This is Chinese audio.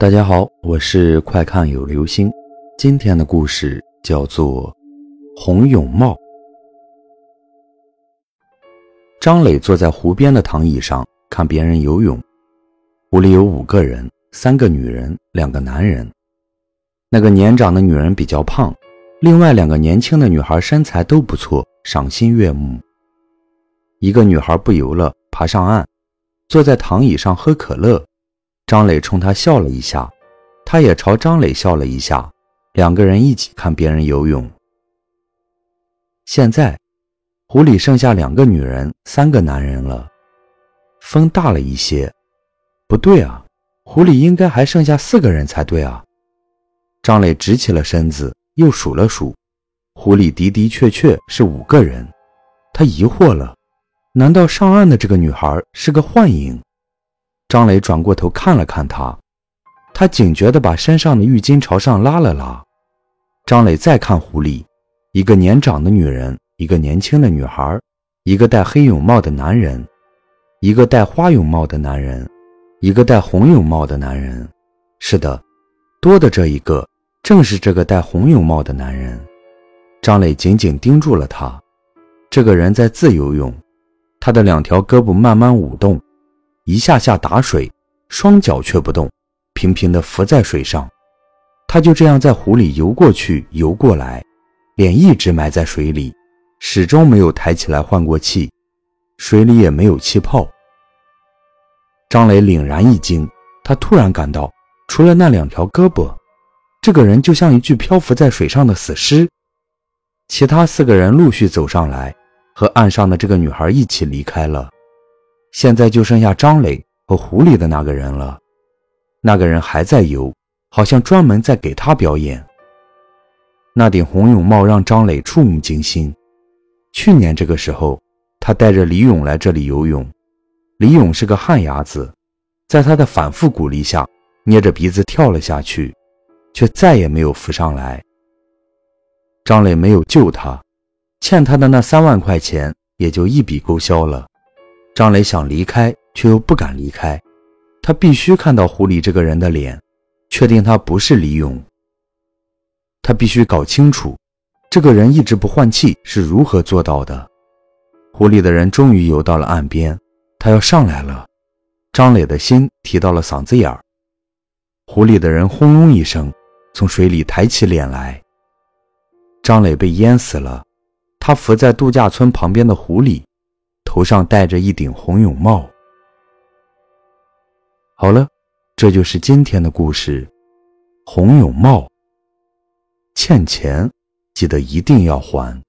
大家好，我是快看有流星。今天的故事叫做《洪永茂》。张磊坐在湖边的躺椅上看别人游泳。湖里有五个人，三个女人，两个男人。那个年长的女人比较胖，另外两个年轻的女孩身材都不错，赏心悦目。一个女孩不游了，爬上岸，坐在躺椅上喝可乐。张磊冲他笑了一下，他也朝张磊笑了一下，两个人一起看别人游泳。现在，湖里剩下两个女人，三个男人了。风大了一些，不对啊，湖里应该还剩下四个人才对啊。张磊直起了身子，又数了数，湖里的的确确是五个人。他疑惑了，难道上岸的这个女孩是个幻影？张磊转过头看了看他，他警觉地把身上的浴巾朝上拉了拉。张磊再看湖里，一个年长的女人，一个年轻的女孩，一个戴黑泳帽的男人，一个戴花泳帽的男人，一个戴红泳帽的男人。是的，多的这一个正是这个戴红泳帽的男人。张磊紧紧盯住了他，这个人在自由泳，他的两条胳膊慢慢舞动。一下下打水，双脚却不动，平平地浮在水上。他就这样在湖里游过去，游过来，脸一直埋在水里，始终没有抬起来换过气，水里也没有气泡。张磊凛然一惊，他突然感到，除了那两条胳膊，这个人就像一具漂浮在水上的死尸。其他四个人陆续走上来，和岸上的这个女孩一起离开了。现在就剩下张磊和湖里的那个人了，那个人还在游，好像专门在给他表演。那顶红泳帽让张磊触目惊心。去年这个时候，他带着李勇来这里游泳，李勇是个旱鸭子，在他的反复鼓励下，捏着鼻子跳了下去，却再也没有浮上来。张磊没有救他，欠他的那三万块钱也就一笔勾销了。张磊想离开，却又不敢离开。他必须看到湖里这个人的脸，确定他不是李勇。他必须搞清楚，这个人一直不换气是如何做到的。湖里的人终于游到了岸边，他要上来了。张磊的心提到了嗓子眼儿。湖里的人轰隆一声从水里抬起脸来。张磊被淹死了，他浮在度假村旁边的湖里。头上戴着一顶红泳帽。好了，这就是今天的故事。红泳帽，欠钱记得一定要还。